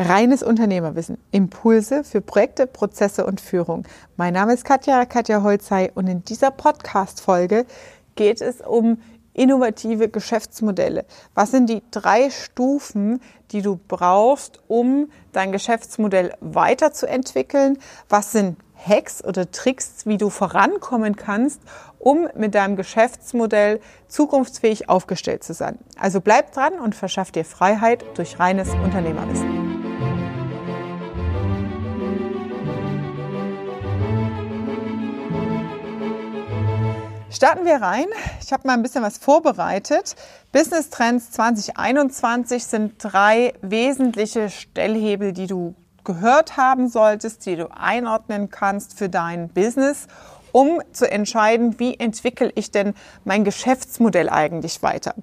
Reines Unternehmerwissen. Impulse für Projekte, Prozesse und Führung. Mein Name ist Katja, Katja Holzei und in dieser Podcast-Folge geht es um innovative Geschäftsmodelle. Was sind die drei Stufen, die du brauchst, um dein Geschäftsmodell weiterzuentwickeln? Was sind Hacks oder Tricks, wie du vorankommen kannst, um mit deinem Geschäftsmodell zukunftsfähig aufgestellt zu sein. Also bleib dran und verschaff dir Freiheit durch reines Unternehmerwissen. Starten wir rein. Ich habe mal ein bisschen was vorbereitet. Business Trends 2021 sind drei wesentliche Stellhebel, die du gehört haben solltest, die du einordnen kannst für dein Business um zu entscheiden, wie entwickle ich denn mein Geschäftsmodell eigentlich weiter.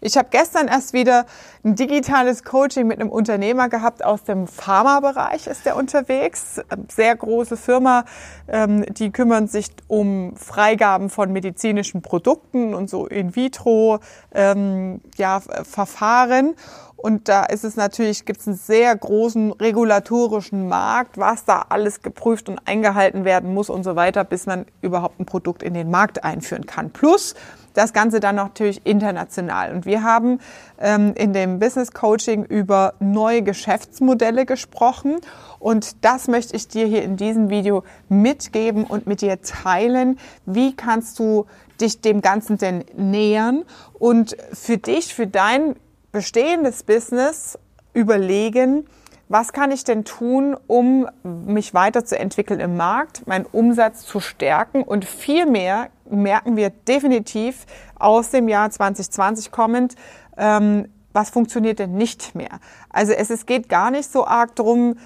Ich habe gestern erst wieder ein digitales Coaching mit einem Unternehmer gehabt aus dem Pharmabereich ist der unterwegs. Sehr große Firma, ähm, die kümmern sich um Freigaben von medizinischen Produkten und so in vitro ähm, ja, Verfahren. Und da ist es natürlich, gibt es einen sehr großen regulatorischen Markt, was da alles geprüft und eingehalten werden muss und so weiter, bis man überhaupt ein Produkt in den Markt einführen kann. Plus das Ganze dann natürlich international. Und wir haben ähm, in dem Business Coaching über neue Geschäftsmodelle gesprochen. Und das möchte ich dir hier in diesem Video mitgeben und mit dir teilen. Wie kannst du dich dem Ganzen denn nähern und für dich, für dein bestehendes Business überlegen, was kann ich denn tun, um mich weiterzuentwickeln im Markt, meinen Umsatz zu stärken und viel mehr merken wir definitiv aus dem Jahr 2020 kommend, ähm, was funktioniert denn nicht mehr. Also es, es geht gar nicht so arg darum,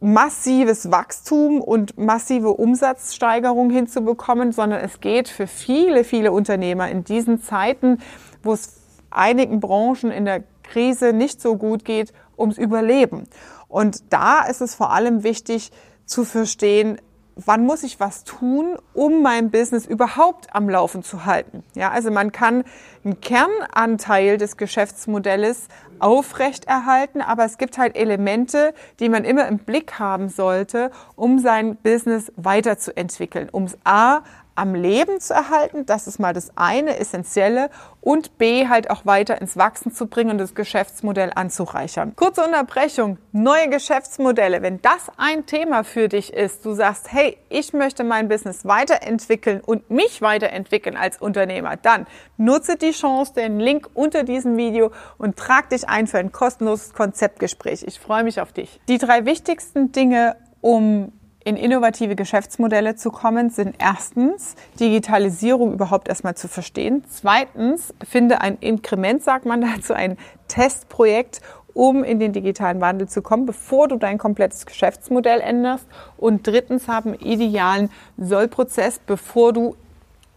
massives Wachstum und massive Umsatzsteigerung hinzubekommen, sondern es geht für viele, viele Unternehmer in diesen Zeiten, wo es einigen Branchen in der Krise nicht so gut geht, ums Überleben. Und da ist es vor allem wichtig zu verstehen, wann muss ich was tun, um mein Business überhaupt am Laufen zu halten. Ja, also man kann einen Kernanteil des Geschäftsmodells aufrechterhalten, aber es gibt halt Elemente, die man immer im Blick haben sollte, um sein Business weiterzuentwickeln, um es A am Leben zu erhalten. Das ist mal das eine Essentielle. Und B, halt auch weiter ins Wachsen zu bringen und das Geschäftsmodell anzureichern. Kurze Unterbrechung. Neue Geschäftsmodelle. Wenn das ein Thema für dich ist, du sagst, hey, ich möchte mein Business weiterentwickeln und mich weiterentwickeln als Unternehmer, dann nutze die Chance, den Link unter diesem Video und trag dich ein für ein kostenloses Konzeptgespräch. Ich freue mich auf dich. Die drei wichtigsten Dinge, um in innovative Geschäftsmodelle zu kommen, sind erstens Digitalisierung überhaupt erstmal zu verstehen. Zweitens finde ein Inkrement, sagt man dazu, ein Testprojekt, um in den digitalen Wandel zu kommen, bevor du dein komplettes Geschäftsmodell änderst. Und drittens haben idealen Sollprozess, bevor du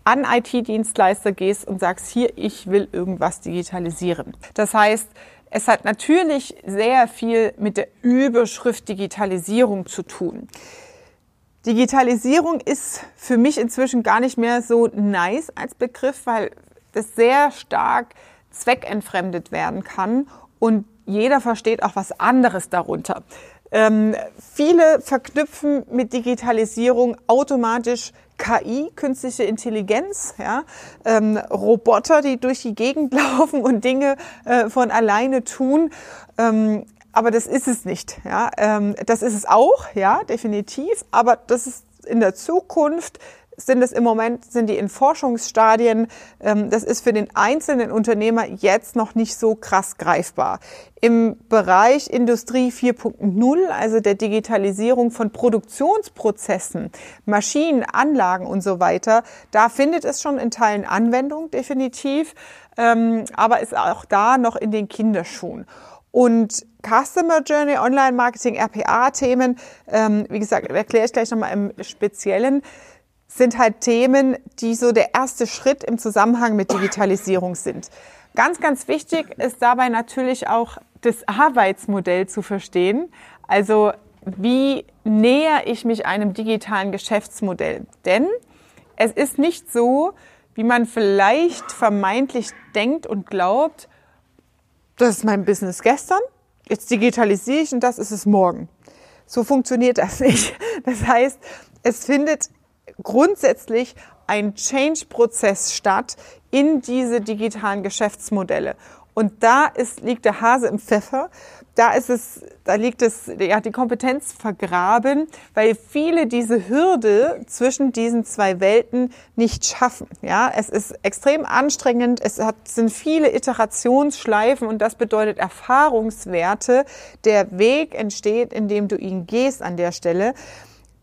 an IT-Dienstleister gehst und sagst, hier, ich will irgendwas digitalisieren. Das heißt, es hat natürlich sehr viel mit der Überschrift Digitalisierung zu tun. Digitalisierung ist für mich inzwischen gar nicht mehr so nice als Begriff, weil das sehr stark zweckentfremdet werden kann und jeder versteht auch was anderes darunter. Ähm, viele verknüpfen mit Digitalisierung automatisch KI, künstliche Intelligenz, ja, ähm, Roboter, die durch die Gegend laufen und Dinge äh, von alleine tun. Ähm, aber das ist es nicht. Ja, ähm, das ist es auch, ja, definitiv. Aber das ist in der Zukunft sind es im Moment, sind die in Forschungsstadien. Ähm, das ist für den einzelnen Unternehmer jetzt noch nicht so krass greifbar. Im Bereich Industrie 4.0, also der Digitalisierung von Produktionsprozessen, Maschinen, Anlagen und so weiter, da findet es schon in Teilen Anwendung, definitiv, ähm, aber ist auch da noch in den Kinderschuhen. Und Customer Journey, Online Marketing, RPA-Themen, ähm, wie gesagt, erkläre ich gleich nochmal im Speziellen, sind halt Themen, die so der erste Schritt im Zusammenhang mit Digitalisierung sind. Ganz, ganz wichtig ist dabei natürlich auch das Arbeitsmodell zu verstehen. Also wie näher ich mich einem digitalen Geschäftsmodell? Denn es ist nicht so, wie man vielleicht vermeintlich denkt und glaubt, das ist mein Business gestern jetzt digitalisiere ich und das ist es morgen. So funktioniert das nicht. Das heißt, es findet grundsätzlich ein Change-Prozess statt in diese digitalen Geschäftsmodelle. Und da ist, liegt der Hase im Pfeffer. Da ist es, da liegt es, ja, die Kompetenz vergraben, weil viele diese Hürde zwischen diesen zwei Welten nicht schaffen. Ja, es ist extrem anstrengend. Es hat, sind viele Iterationsschleifen und das bedeutet Erfahrungswerte. Der Weg entsteht, indem du ihn gehst an der Stelle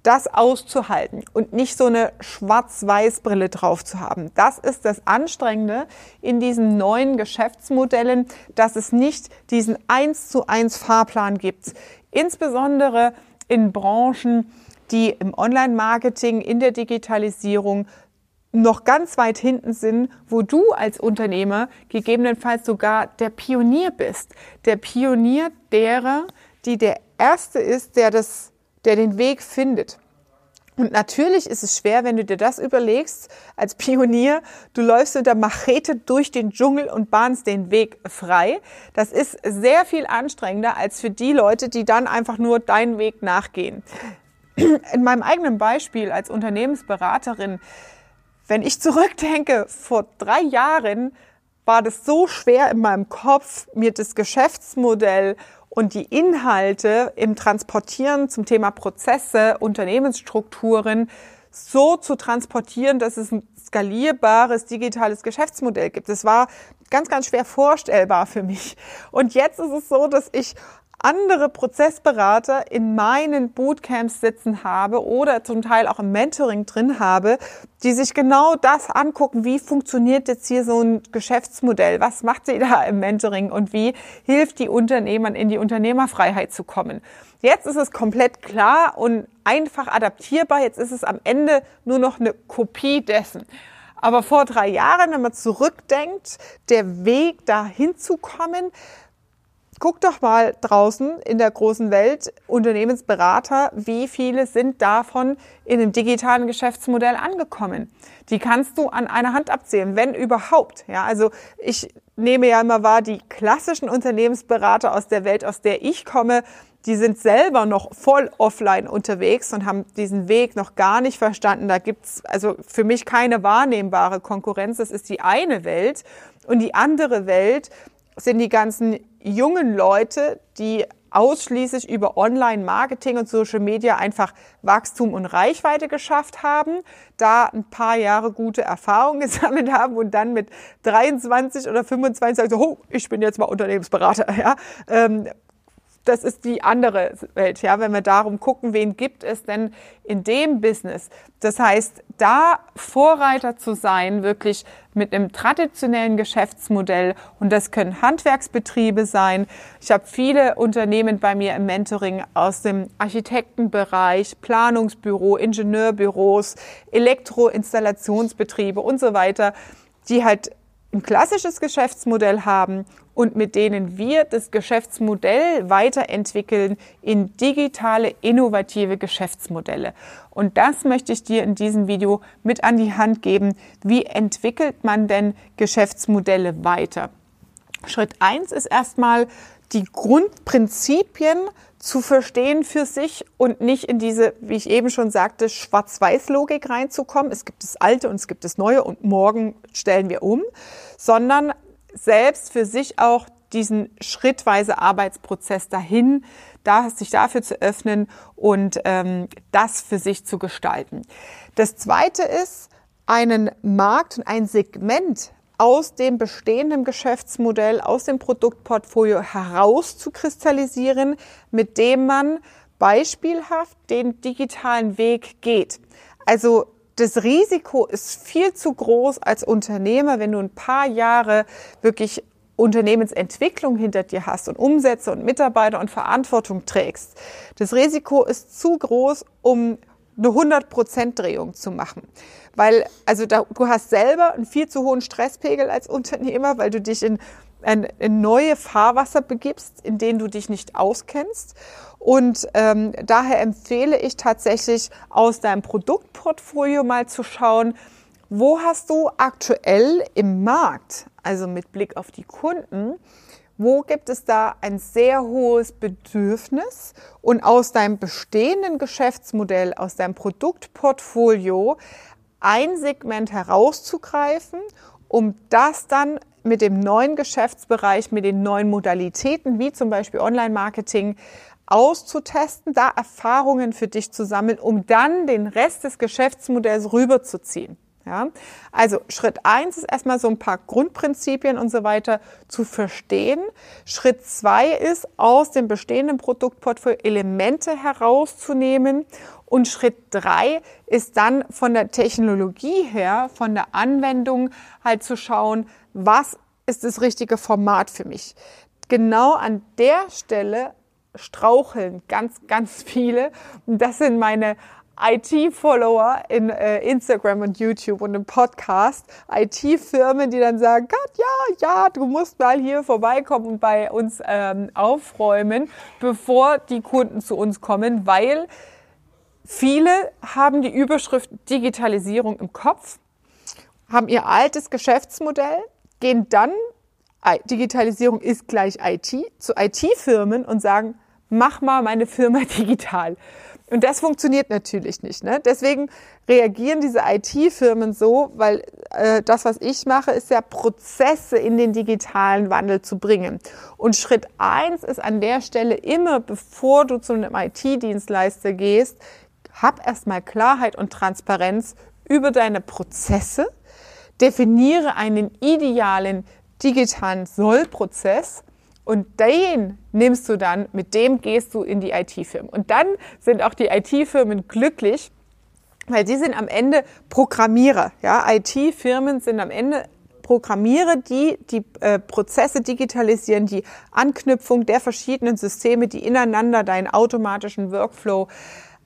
das auszuhalten und nicht so eine Schwarz-Weiß-Brille drauf zu haben. Das ist das Anstrengende in diesen neuen Geschäftsmodellen, dass es nicht diesen eins zu eins Fahrplan gibt. Insbesondere in Branchen, die im Online-Marketing, in der Digitalisierung noch ganz weit hinten sind, wo du als Unternehmer gegebenenfalls sogar der Pionier bist. Der Pionier derer, die der Erste ist, der das der den Weg findet. Und natürlich ist es schwer, wenn du dir das überlegst, als Pionier, du läufst mit der Machete durch den Dschungel und bahnst den Weg frei. Das ist sehr viel anstrengender als für die Leute, die dann einfach nur deinen Weg nachgehen. In meinem eigenen Beispiel als Unternehmensberaterin, wenn ich zurückdenke, vor drei Jahren war das so schwer in meinem Kopf, mir das Geschäftsmodell und die Inhalte im Transportieren zum Thema Prozesse, Unternehmensstrukturen so zu transportieren, dass es ein skalierbares digitales Geschäftsmodell gibt. Das war ganz, ganz schwer vorstellbar für mich. Und jetzt ist es so, dass ich andere Prozessberater in meinen Bootcamps sitzen habe oder zum Teil auch im Mentoring drin habe, die sich genau das angucken, wie funktioniert jetzt hier so ein Geschäftsmodell, was macht sie da im Mentoring und wie hilft die Unternehmern in die Unternehmerfreiheit zu kommen. Jetzt ist es komplett klar und einfach adaptierbar, jetzt ist es am Ende nur noch eine Kopie dessen. Aber vor drei Jahren, wenn man zurückdenkt, der Weg dahin zu kommen, guck doch mal draußen in der großen Welt, Unternehmensberater, wie viele sind davon in einem digitalen Geschäftsmodell angekommen? Die kannst du an einer Hand abzählen, wenn überhaupt. Ja, also ich nehme ja immer wahr, die klassischen Unternehmensberater aus der Welt, aus der ich komme, die sind selber noch voll offline unterwegs und haben diesen Weg noch gar nicht verstanden. Da gibt's also für mich keine wahrnehmbare Konkurrenz. Das ist die eine Welt. Und die andere Welt sind die ganzen jungen Leute, die ausschließlich über Online-Marketing und Social Media einfach Wachstum und Reichweite geschafft haben, da ein paar Jahre gute Erfahrungen gesammelt haben und dann mit 23 oder 25 sagen so, oh, ich bin jetzt mal Unternehmensberater, ja, ähm, das ist die andere Welt, ja, wenn wir darum gucken, wen gibt es denn in dem Business. Das heißt, da Vorreiter zu sein, wirklich mit einem traditionellen Geschäftsmodell und das können Handwerksbetriebe sein. Ich habe viele Unternehmen bei mir im Mentoring aus dem Architektenbereich, Planungsbüro, Ingenieurbüros, Elektroinstallationsbetriebe und so weiter, die halt ein klassisches Geschäftsmodell haben und mit denen wir das Geschäftsmodell weiterentwickeln in digitale, innovative Geschäftsmodelle. Und das möchte ich dir in diesem Video mit an die Hand geben. Wie entwickelt man denn Geschäftsmodelle weiter? Schritt eins ist erstmal die Grundprinzipien zu verstehen für sich und nicht in diese, wie ich eben schon sagte, Schwarz-Weiß-Logik reinzukommen. Es gibt das Alte und es gibt das Neue und morgen stellen wir um, sondern selbst für sich auch diesen schrittweise Arbeitsprozess dahin, da, sich dafür zu öffnen und ähm, das für sich zu gestalten. Das Zweite ist, einen Markt und ein Segment aus dem bestehenden Geschäftsmodell, aus dem Produktportfolio herauszukristallisieren, mit dem man beispielhaft den digitalen Weg geht. Also das Risiko ist viel zu groß als Unternehmer, wenn du ein paar Jahre wirklich Unternehmensentwicklung hinter dir hast und Umsätze und Mitarbeiter und Verantwortung trägst. Das Risiko ist zu groß, um eine 100% Drehung zu machen. Weil, also da, du hast selber einen viel zu hohen Stresspegel als Unternehmer, weil du dich in, in, in neue Fahrwasser begibst, in denen du dich nicht auskennst. Und ähm, daher empfehle ich tatsächlich aus deinem Produktportfolio mal zu schauen, wo hast du aktuell im Markt, also mit Blick auf die Kunden, Wo gibt es da ein sehr hohes Bedürfnis? Und aus deinem bestehenden Geschäftsmodell, aus deinem Produktportfolio ein Segment herauszugreifen, um das dann mit dem neuen Geschäftsbereich, mit den neuen Modalitäten, wie zum Beispiel Online-Marketing, auszutesten, da Erfahrungen für dich zu sammeln, um dann den Rest des Geschäftsmodells rüberzuziehen. Ja, also Schritt eins ist erstmal so ein paar Grundprinzipien und so weiter zu verstehen. Schritt zwei ist, aus dem bestehenden Produktportfolio Elemente herauszunehmen. Und Schritt drei ist dann von der Technologie her, von der Anwendung halt zu schauen, was ist das richtige Format für mich. Genau an der Stelle straucheln ganz, ganz viele. Und das sind meine IT-Follower in äh, Instagram und YouTube und im Podcast, IT-Firmen, die dann sagen, Gott, ja, ja, du musst mal hier vorbeikommen und bei uns ähm, aufräumen, bevor die Kunden zu uns kommen, weil viele haben die Überschrift Digitalisierung im Kopf, haben ihr altes Geschäftsmodell, gehen dann, Digitalisierung ist gleich IT, zu IT-Firmen und sagen, mach mal meine Firma digital. Und das funktioniert natürlich nicht. Ne? Deswegen reagieren diese IT-Firmen so, weil äh, das, was ich mache, ist ja Prozesse in den digitalen Wandel zu bringen. Und Schritt eins ist an der Stelle immer, bevor du zu einem IT-Dienstleister gehst, hab erstmal Klarheit und Transparenz über deine Prozesse, definiere einen idealen digitalen Sollprozess und den nimmst du dann, mit dem gehst du in die IT-Firmen. Und dann sind auch die IT-Firmen glücklich, weil sie sind am Ende Programmierer. Ja, IT-Firmen sind am Ende Programmierer, die die äh, Prozesse digitalisieren, die Anknüpfung der verschiedenen Systeme, die ineinander deinen automatischen Workflow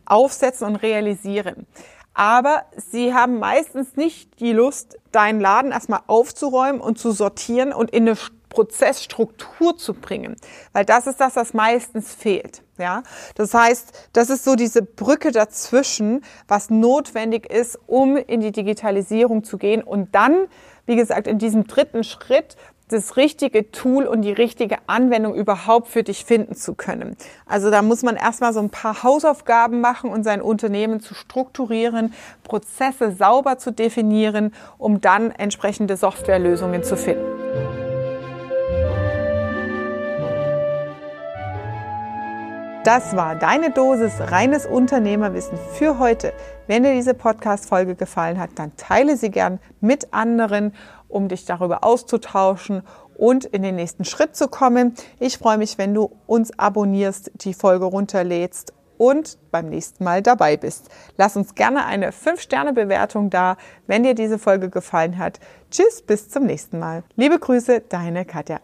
aufsetzen und realisieren. Aber sie haben meistens nicht die Lust, deinen Laden erstmal aufzuräumen und zu sortieren und in eine Prozessstruktur zu bringen, weil das ist das, was meistens fehlt. Ja, das heißt, das ist so diese Brücke dazwischen, was notwendig ist, um in die Digitalisierung zu gehen und dann, wie gesagt, in diesem dritten Schritt das richtige Tool und die richtige Anwendung überhaupt für dich finden zu können. Also da muss man erstmal so ein paar Hausaufgaben machen und sein Unternehmen zu strukturieren, Prozesse sauber zu definieren, um dann entsprechende Softwarelösungen zu finden. Das war deine Dosis reines Unternehmerwissen für heute. Wenn dir diese Podcast-Folge gefallen hat, dann teile sie gern mit anderen, um dich darüber auszutauschen und in den nächsten Schritt zu kommen. Ich freue mich, wenn du uns abonnierst, die Folge runterlädst und beim nächsten Mal dabei bist. Lass uns gerne eine 5-Sterne-Bewertung da, wenn dir diese Folge gefallen hat. Tschüss, bis zum nächsten Mal. Liebe Grüße, deine Katja.